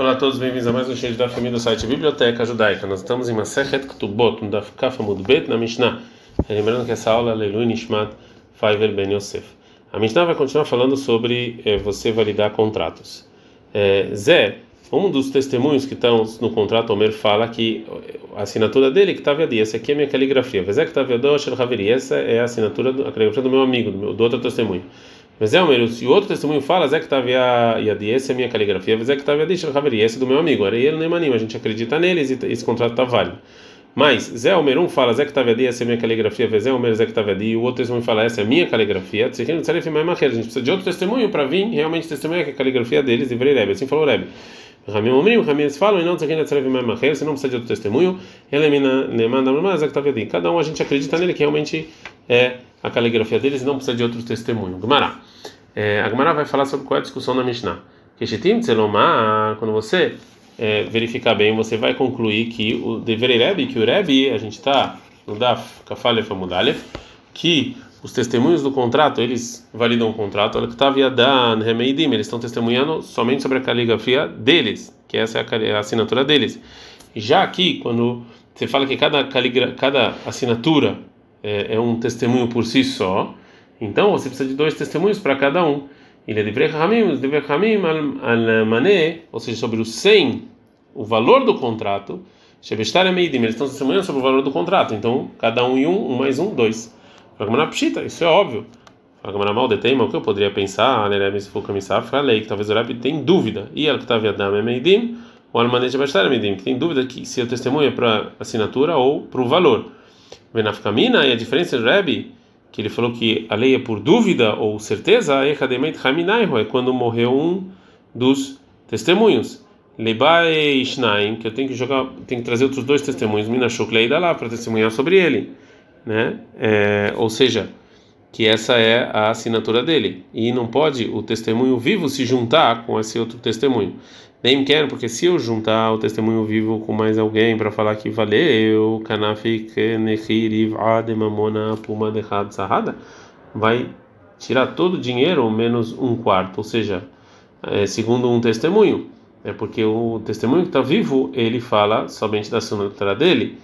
Olá a todos, bem-vindos a mais um cheio da família do site Biblioteca Judaica. Nós estamos em Masechet Ktubot, no Daf Kaf Bet, na Mishnah. Lembrando que essa aula é Leilu Nishmat Faiver Ben Yosef. A Mishnah vai continuar falando sobre é, você validar contratos. É, Zé, um dos testemunhos que estão no contrato, Omer fala que a assinatura dele que estava ali, essa aqui é a minha caligrafia. Zé que estava essa é a assinatura, a caligrafia do meu amigo, do, meu, do outro testemunho. Mas é o meu, se o outro testemunho fala, Zé que estava Yadi, essa é a minha caligrafia, Zé que estava Yadi, Shalhaveri, esse do meu amigo, era ele nem maninho, a gente acredita neles e esse contrato está válido. Mas Zé Omer um fala, Zé que estava Yadi, essa é a minha caligrafia, Zé Omer, Zé que estava Yadi, e o outro testemunho fala, essa é a minha caligrafia, a gente precisa de outro testemunho para vir realmente testemunhar que a caligrafia deles e Rebbe, assim falou Rebbe. Ramim Omrim, Ramim falam, e não sei quem você não precisa de outro testemunho, ele me manda mais, Zé que estava Yadi. Cada um a gente acredita nele que realmente é a caligrafia deles e não precisa de outro testemunho. Gumará. É, a Gemara vai falar sobre qual é a discussão da Mishnah. Keshetim Tzelomah, quando você é, verificar bem, você vai concluir que o dever Rebbe, que o Rebbe, a gente está no Daf Kafalef Amudalef, que os testemunhos do contrato, eles validam o contrato, eles estão testemunhando somente sobre a caligrafia deles, que essa é a assinatura deles. Já aqui, quando você fala que cada, cada assinatura é, é um testemunho por si só, então você precisa de dois testemunhos para cada um. Ele é de mané, ou seja, sobre o 100, o valor do contrato. Shebestar meidim, eles estão testemunhando sobre o valor do contrato. Então, cada um e um, um mais um, dois. Fagmana pshita, isso é óbvio. Fagmana mal detema, o que eu poderia pensar? Alerem se for camisaf, falei que talvez o Rabi tem dúvida. E está viadam é meidim, o almané Shebestar é meidim, que tem dúvida que se o testemunho é para assinatura ou para o valor. Venafkamina, e a diferença do Rabi que ele falou que a lei é por dúvida ou certeza, é quando morreu um dos testemunhos. Lebai Shnaim, que eu tenho que jogar, tenho que trazer outros dois testemunhos, Minashuk Leida lá, para testemunhar sobre ele. Né? É, ou seja, que essa é a assinatura dele. E não pode o testemunho vivo se juntar com esse outro testemunho. Nem quero, porque se eu juntar o testemunho vivo com mais alguém para falar que valeu, vai tirar todo o dinheiro menos um quarto, ou seja, é, segundo um testemunho. É porque o testemunho que está vivo ele fala somente da assinatura dele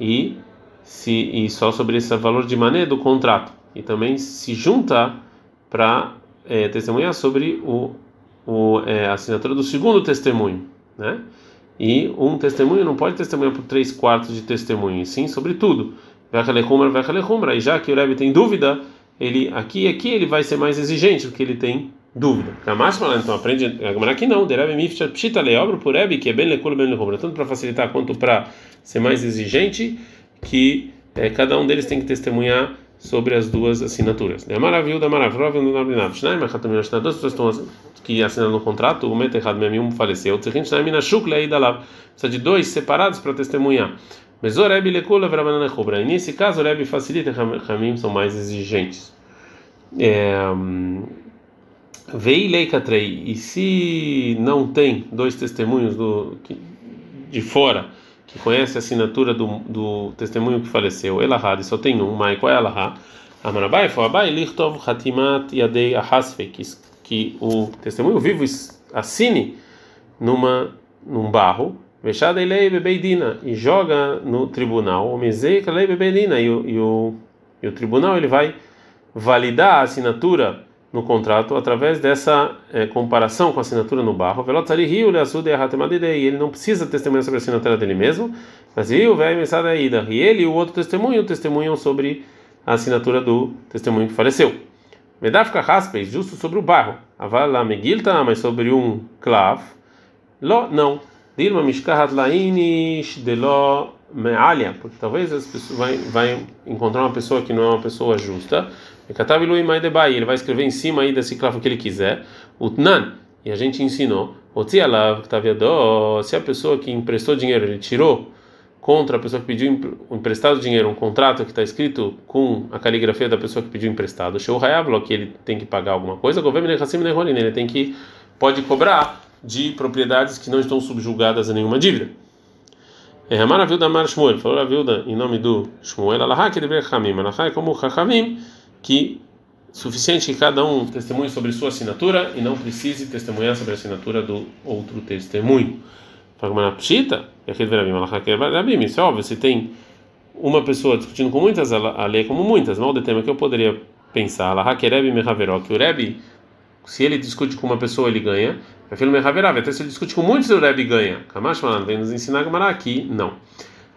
e se e só sobre esse valor de mané do contrato e também se junta para é, testemunhar sobre o o, é, a assinatura do segundo testemunho, né? E um testemunho não pode testemunhar por três quartos de testemunho, sim, sobretudo. E já que o Rebbe tem dúvida, ele aqui aqui ele vai ser mais exigente, porque ele tem dúvida. então aprende aqui não, pshita leobro por que é bem leculo, bem lecumbra, tanto para facilitar quanto para ser mais exigente, que é, cada um deles tem que testemunhar sobre as duas assinaturas. É maravilha da maravilha, duas pessoas estão que assinaram no contrato, o Meterhad Memim faleceu, precisa de dois separados para testemunhar. Mas o Rebbe Lekula Verabanana Cobra. E nesse caso, o Rebbe facilita, Ramim são mais exigentes. Vei Leikatrei. E se não tem dois testemunhos do, de fora, que conhece a assinatura do, do testemunho que faleceu, Elahad, e só tem um, mas qual é Elahad? Amarabai, Foabai, Lichtov, Hatimat, Yadei, Ahasfe, que, que o testemunho vivo assine numa, num barro, Vechada Ilei Bebeidina, e joga no tribunal, Omezei Kalei Bebeidina, e o, e o tribunal ele vai validar a assinatura no contrato através dessa é, comparação com a assinatura no barro. E ele não precisa testemunhar sobre a assinatura dele mesmo, mas e ele e o outro testemunho testemunham sobre a assinatura do testemunho que faleceu. Medafka Haspeis, justo sobre o barro. Avala Megilta, mas sobre um clav. Lo, não. Dilma Mishkahat Lainish de Lo Mealia, porque talvez as pessoas vai, vai encontrar uma pessoa que não é uma pessoa justa ele vai escrever em cima aí desse clavo que ele quiser. Utnan, e a gente ensinou. Se a pessoa que emprestou dinheiro, ele tirou contra a pessoa que pediu emprestado dinheiro um contrato que está escrito com a caligrafia da pessoa que pediu emprestado, show que ele tem que pagar alguma coisa, governo ele tem que pode cobrar de propriedades que não estão subjugadas a nenhuma dívida. É maravilha Mar Shmuel, falou a viúva em nome do Shmuel, Alahá que deveria Hamim, Alahá é como Chachamim, que suficiente que cada um testemunhe sobre sua assinatura e não precise testemunhar sobre a assinatura do outro testemunho. Isso é óbvio, se tem uma pessoa discutindo com muitas, a lei é como muitas, mal de tema que eu poderia pensar, que o Rebbe, se ele discute com uma pessoa, ele ganha, até se ele discute com muitos, o Rebbe ganha. Vem nos ensinar a Gemara aqui, não.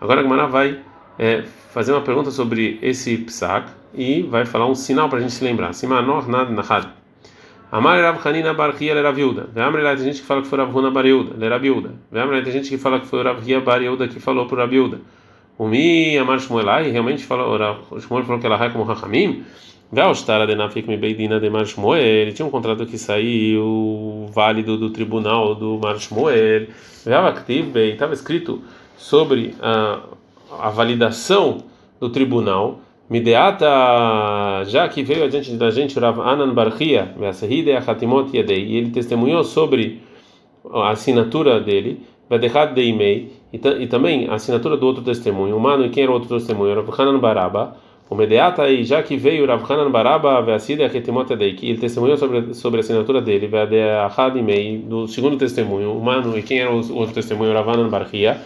Agora a Gemara vai é, fazer uma pergunta sobre esse psak e vai falar um sinal para a gente se lembrar. Simanor nad nahad. Amar Rav Hanina bar Hia Rav Yehuda. Ve'amar tem gente que fala que foi Rav Huna bar Yehuda, le Rav Yehuda. Ve'amar tem gente que fala que foi Rav Hia bar Yehuda que falou para Rav Yehuda. Umi Amar Shmuelai, realmente falou, Shmuel falou que ela é como Hachamim. Ve'alstara de Nafik mi beidina de Mar Shmuel. Ele tinha um contrato que saiu válido do tribunal do Mar Shmuel. Ve'avaktiv bem, estava escrito sobre a, a validação do tribunal. Mideata, já que veio adiante da gente Rav Anan Barchia, e ele testemunhou sobre a assinatura dele, Vadechat Deimei, e também a assinatura do outro testemunho, humano, e quem era o outro testemunho? Rav Hanan Baraba, o Medeata, e já que veio Rav Hanan Baraba, Vasida Hatimotadei, que ele testemunhou sobre, sobre a assinatura dele, Vadechat Deimei, do segundo testemunho, humano, e quem era o outro testemunho? Rav Hanan Barchia,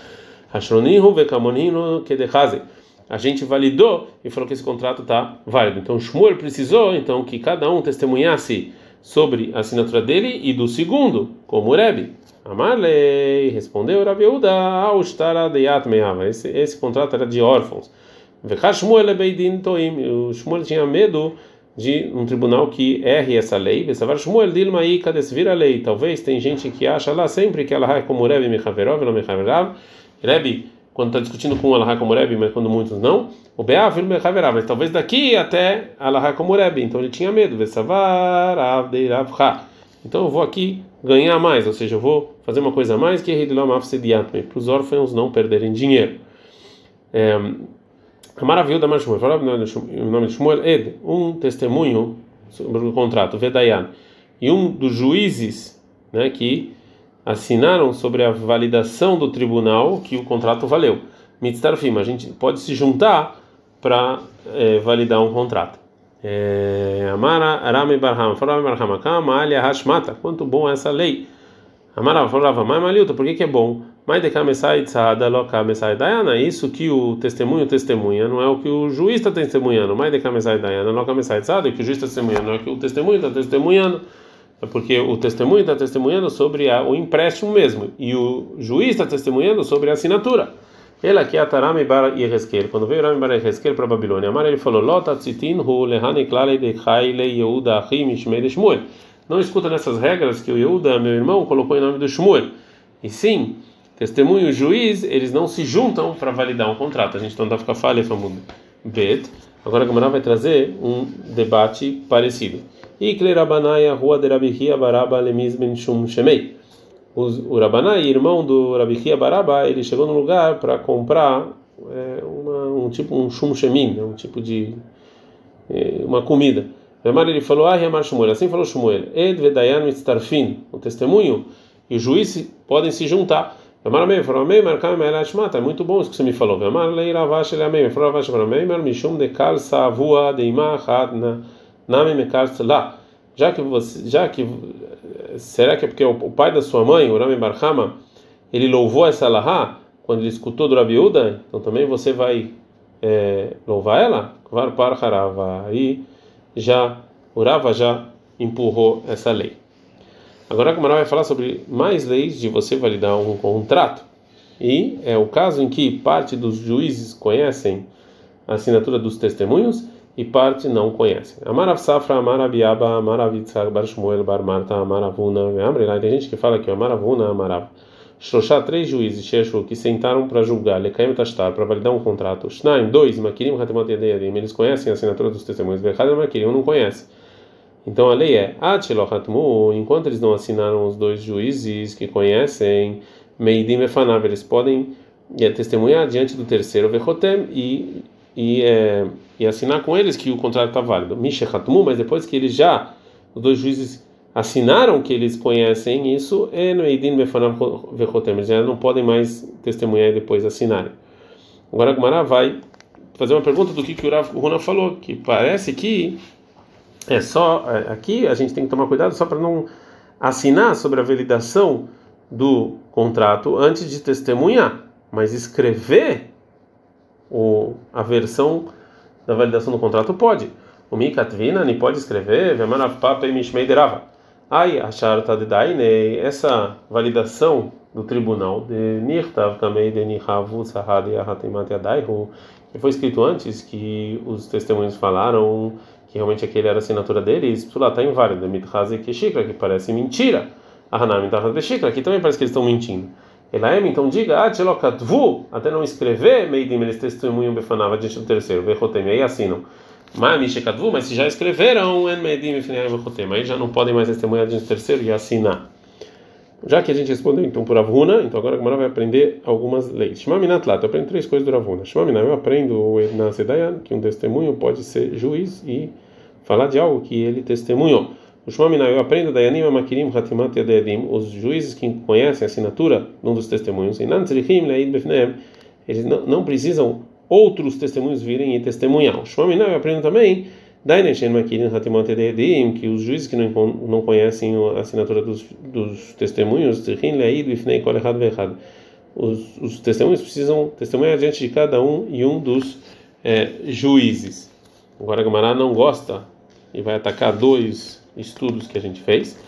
Hashronihu Vekamoninu Kedechaze a gente validou e falou que esse contrato está válido. Então Shmuel precisou então que cada um testemunhasse sobre a assinatura dele e do segundo, como Rebbe. Amarlei respondeu Rabi Uda ao esse esse contrato era de órfãos. Shmuel. O Shmuel tinha medo de um tribunal que erre essa lei. Shmuel dilma lei. Talvez tem gente que acha lá sempre que ela é como Rebbe mechaverov, não mechaverov. Rebbe quando está discutindo com Allah como Rebbe, mas quando muitos não, o Beá filho Mechaverá, mas talvez daqui até Allah como Rebbe, então ele tinha medo. Então eu vou aqui ganhar mais, ou seja, eu vou fazer uma coisa a mais que para os órfãos não perderem dinheiro. É, a maravilha da Shmuel, fala o nome de Shmuel, Ed, um testemunho sobre o contrato, Vedayan, e um dos juízes né, que assinaram sobre a validação do tribunal que o contrato valeu. Mitzdarfim, a gente pode se juntar para é, validar um contrato. É, Amara Arame Barham, Farame Barham, Kamalia Hashmata, quanto bom essa lei. Amara falava, mas Maliuta, por que, que é bom? Mas de Kamesai Tzada Loka Mesai Dayana, isso que o testemunho testemunha, não é o que o juiz está testemunhando. Mas de Kamesai Dayana Loka Mesai Tzada, que o juiz está testemunhando, não é o que o testemunho está testemunhando. É porque o testemunho está testemunhando sobre a, o empréstimo mesmo e o juiz está testemunhando sobre a assinatura. Ele aqui é Atarame Bar Yeheskel. Quando veio Rami Bar Yeheskel para a Babilônia, Amar ele falou: Lota tzitin hu lehane klale de chayle Yehuda achim ishmei Shmuel. Não escuta nessas regras que o Yehuda, meu irmão, colocou em nome do Shmuel. E sim, testemunho e juiz, eles não se juntam para validar um contrato. A gente não dá ficar falha, Bet. Agora a Gamara vai trazer um debate parecido. Ikle Rabanai, rua de Rabihia Baraba Lemiz Ben Shum Shemei. O Rabanai, irmão do Rabihia Baraba, ele chegou no lugar para comprar é, uma, um tipo um Shum Shemin, né, um tipo de é, uma comida. Ramar ele falou: Ah, Ramar Shmuel. Assim falou Shmuel. Ed Vedayan Mitztarfin. O testemunho e o juiz podem se juntar. Ramar Amém falou: Amém, marcar Melashmata. É muito bom isso que você me falou. Ramar Lei Ravash ele Amém. Falou Ravash Amém, Mishum de Kal Savua de Imah Hadna. Name Mekartz lá. Já que você, já que será que é porque o, pai da sua mãe, o Barhama, ele louvou essa Lahá quando ele escutou do Rabiúda, então também você vai é, louvar ela? Var par harava. Aí já o Rava já empurrou essa lei. Agora a Gamara vai falar sobre mais leis de você validar um contrato. E é o caso em que parte dos juízes conhecem a assinatura dos testemunhos e parte não conhecem. Amarav Safra, Amarav Amarav Yitzhak, Bar Shmuel, Bar Marta, Amaravuna. Tem gente que fala que é Amaravuna, Amarav. Shloshá, três juízes, Sheshu, que sentaram para julgar, Lekaim Tashtar, para validar um contrato. Shnaim, dois, Makirim, Hatemot Yedeyadim, eles conhecem a assinatura dos testemunhos. Bechad Makirim, não conhece. Então a lei é, Atchilohatmu, enquanto eles não assinaram os dois juízes que conhecem, Meidim Efanav, eles podem é, testemunhar diante do terceiro, Vechotem, e e, é, e assinar com eles que o contrato está válido. Mishechatmu, mas depois que eles já, os dois juízes assinaram que eles conhecem isso, eles já não podem mais testemunhar e depois assinarem. Agora Gumara vai fazer uma pergunta do que, que o Runa falou, que parece que É só é, aqui a gente tem que tomar cuidado só para não assinar sobre a validação do contrato antes de testemunhar, mas escrever o, a versão da validação do contrato pode. O Mikatvina nem pode escrever, Ai, achar de daine, essa validação do tribunal de Nirtav também de Nihavu que foi escrito antes que os testemunhos falaram que realmente aquele era a assinatura deles, lá está inválido, Mithazi Keshikra, que parece mentira. Keshikra, que também parece que eles estão mentindo. Elaem, então diga, Atzelokatvu, até não escrever, Meidim, eles testemunham Befanava diante do terceiro, Vechotem, aí assinam. Mas se já escreveram, aí já não podem mais testemunhar diante do terceiro e assinar. Já que a gente respondeu então por Avuna, então agora a Gamara vai aprender algumas leis. Shmaminat lá, eu aprendo três coisas do Avuna. Shmaminat, eu aprendo na Sedayan que um testemunho pode ser juiz e falar de algo que ele testemunhou. Eu aprendo da Yanim Amakirim Hatimat Yadedim, os juízes que conhecem a assinatura de um dos testemunhos, eles não, não precisam outros testemunhos virem e testemunhar. Eu aprendo também que os juízes que não, não conhecem a assinatura dos, dos testemunhos, os, os testemunhos precisam testemunhar diante de cada um e um dos é, juízes. Agora Gamará não gosta e vai atacar dois estudos que a gente fez.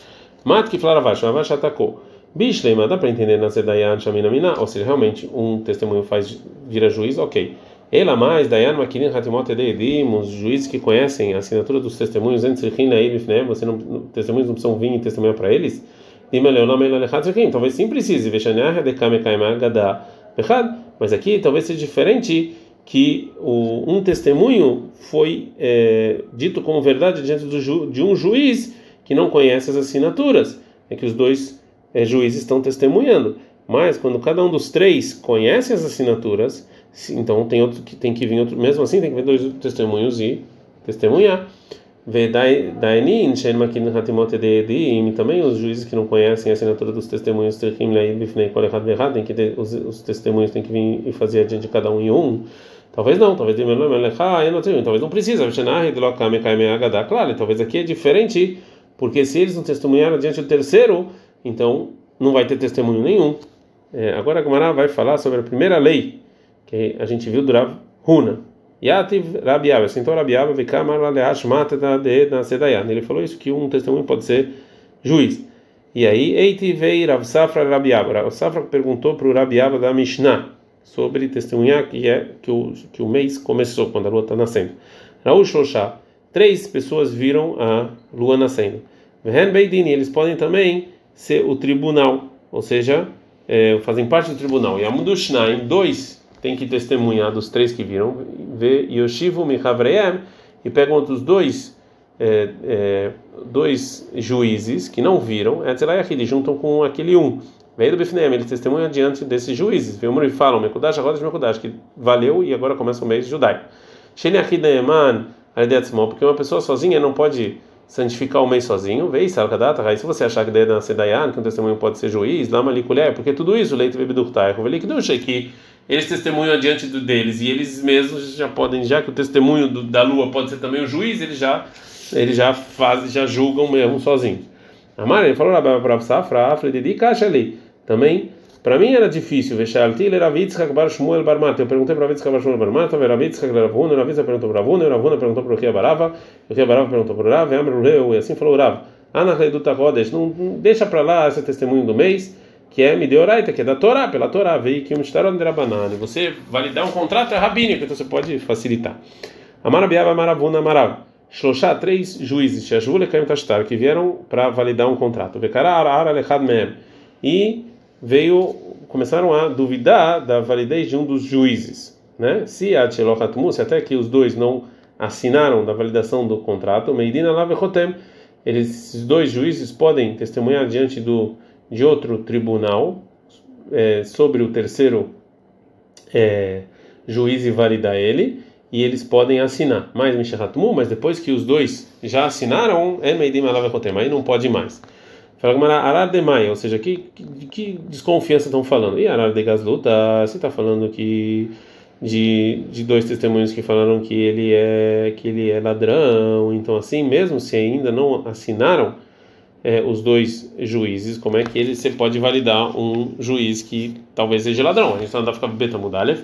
Mat que Flaravash, Ravash atacou. Bishlema, dá para entender na Zedayan Shaminamina, ou seja, realmente um testemunho faz vira juiz, ok. Ela mais, Dayan Makirin Hatimot Edim, os juízes que conhecem a assinatura dos testemunhos antes você não, testemunhos não precisam vir e testemunhar para eles. Talvez sim precise, mas aqui talvez seja diferente que o, um testemunho foi é, dito como verdade diante ju, de um juiz que não conhece as assinaturas, é que os dois é, juízes estão testemunhando. Mas quando cada um dos três conhece as assinaturas, então tem outro que tem que vir outro, mesmo assim tem que vir dois testemunhos e testemunhar. Também os juízes que não conhecem a assinatura dos testemunhos tem que ter, os, os testemunhos têm que vir e fazer diante de cada um em um. Talvez não, talvez talvez não precisa. Claro, talvez aqui é diferente, porque se eles não testemunharam diante do terceiro, então não vai ter testemunho nenhum. É, agora a Gamara vai falar sobre a primeira lei que a gente viu do Rav Huna. Yativ Rabiaba, sentou Rabiaba, Vikamar Aleash Matata de Nasedayan. Ele falou isso que um testemunho pode ser juiz. E aí, Eiti veio Rav Safra Rabiaba. Rav Safra perguntou para o Rabiaba da Mishnah sobre testemunhar que é que o, que o mês começou, quando a lua está nascendo. Raul Shoshá, três pessoas viram a lua nascendo. Vehen Beidini, eles podem também ser o tribunal, ou seja, é, fazem parte do tribunal. E Amundushnaim, dois tem que testemunhar dos três que viram, ver Yoshivu Michavreem e pegam outros dois é, é, dois juízes que não viram, eles juntam com aquele um. Veio do Bifneem, eles testemunham diante desses juízes. Vem e falam, Mekudash, a roda de Mekudash, que valeu e agora começa o mês judaico. Sheneachideman, porque uma pessoa sozinha não pode santificar o mês sozinho, veio Salkadata, aí se você achar que na Sedayan, que um testemunho pode ser juiz, Lama Likulé, porque tudo isso, leite bebidurtai, que eles testemunham diante deles e eles mesmos já podem, já que o testemunho do, da lua pode ser também o juiz, eles já eles já fazem, já julgam mesmo sozinhos. Amar, ele falou para Safra, Afra, Didi, caixa ali. Também, para mim era difícil, Veshalti, Leravitzchak bar Shmuel bar Mata. Eu perguntei para Ravitzchak bar Shmuel bar Mata, Veravitzchak Ravuna, Ravitzchak perguntou para Ravuna, Ravuna perguntou para o Ria Barava, o Ria Barava perguntou para o Rav, e assim falou Rav. Ana Reduta Rodesh, não deixa para lá esse testemunho do mês que é Mideoraita, que é da Torá, pela Torá, veio que um Rabanan. Você validar um contrato é rabínico, então você pode facilitar. Amarabiava Maravuna Marav. Shloshá, três juízes, Shashvule Kaim Tashtar, que vieram para validar um contrato. Vekara Ara Lechad Mem. E veio, começaram a duvidar da validez de um dos juízes. Né? Se a se até que os dois não assinaram da validação do contrato, Meidina Lavechotem, eles, esses dois juízes podem testemunhar diante do de outro tribunal é, sobre o terceiro é, juiz e validar ele, e eles podem assinar. Mais Mishahatmu, mas depois que os dois já assinaram, é Meidim Alavekotem, aí não pode mais. Fala Arar de Maia, ou seja, que, que, que desconfiança estão falando? E Arar de Gasluta, se está falando que de, de dois testemunhos que falaram que ele é que ele é ladrão. Então assim, mesmo se ainda não assinaram é, os dois juízes, como é que ele você pode validar um juiz que talvez seja ladrão? A gente está andando ficar beta mudalev.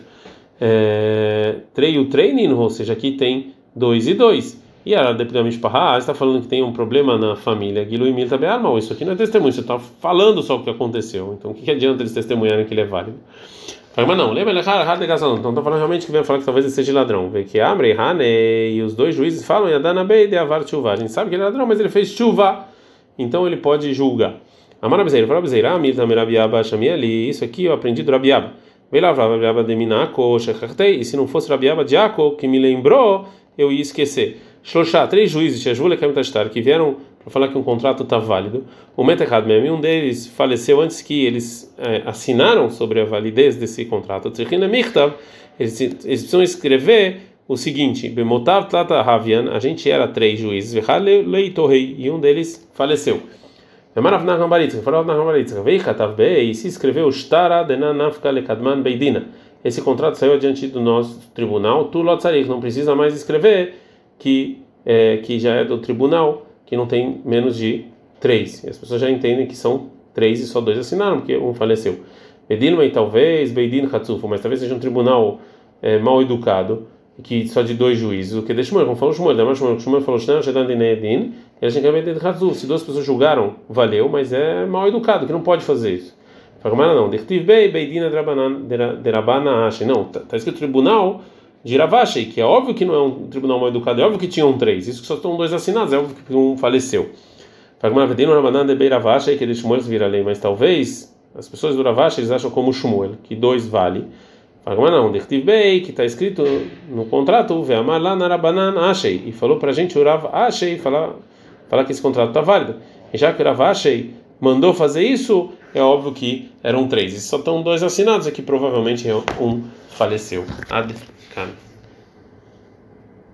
É, treio treininho, ou seja, aqui tem dois e dois. E a Depidamish Parra está falando que tem um problema na família. Guilu e Milta Bearmal. Isso aqui não é testemunho, você está falando só o que aconteceu. Então o que, que adianta eles testemunharem que ele é válido? Mas não, lembra? Então está falando realmente que vem falar que talvez ele seja ladrão. Vê que Amre, Hane e os dois juízes falam Yadana Bei de Avar Chuva. A gente sabe que ele é ladrão, mas ele fez chuva. Então ele pode julgar. Amara Bezeira, fala Bezeira, Milta Merabiaba Shamieli. Isso aqui eu aprendi do Rabiaba. Lá, Rabiaba de Minako, Shechachtei. E se não fosse Rabiaba de Ako, que me lembrou, eu ia esquecer. Shloshá, três juízes, Shashvule Kamitashtar, que vieram para falar que um contrato está válido. O Metechad Mem, um deles faleceu antes que eles é, assinaram sobre a validez desse contrato. Eles, eles precisam escrever o seguinte: Bemotav Tlata Havian, a gente era três juízes, e um deles faleceu. E se escreveu Beidina. Esse contrato saiu adiante do nosso tribunal. Tu não precisa mais escrever que é, que já é do tribunal, que não tem menos de três. E as pessoas já entendem que são três e só dois assinaram, porque um faleceu. Bedilma talvez, Beidin Hatsufu, mas talvez seja um tribunal é, mal educado, que só de dois juízes. O que deixa como falou Shmuel, Damar Shmuel, Shmuel falou Shnan, Shedan Dinedin, e a gente Hatsufu. Se duas pessoas julgaram, valeu, mas é mal educado, que não pode fazer isso. Fala, não, Dirtiv Bei, Beidin Derabana Ashe. Não, está tá escrito tribunal de Ravashi, que é óbvio que não é um tribunal mal educado, é óbvio que tinham três, isso que só estão dois assinados, é óbvio que um faleceu. que eles Shmuel vira lei, mas talvez as pessoas do Ravashi eles acham como Shmuel, que dois vale. Fala, não, Dertiv Bey, que está escrito no contrato, lá e falou para a gente o Rav Ashei, falar, falar que esse contrato está válido. E já que o Rav Ashei mandou fazer isso, é óbvio que eram três. E só estão dois assinados aqui, provavelmente um faleceu. Ad.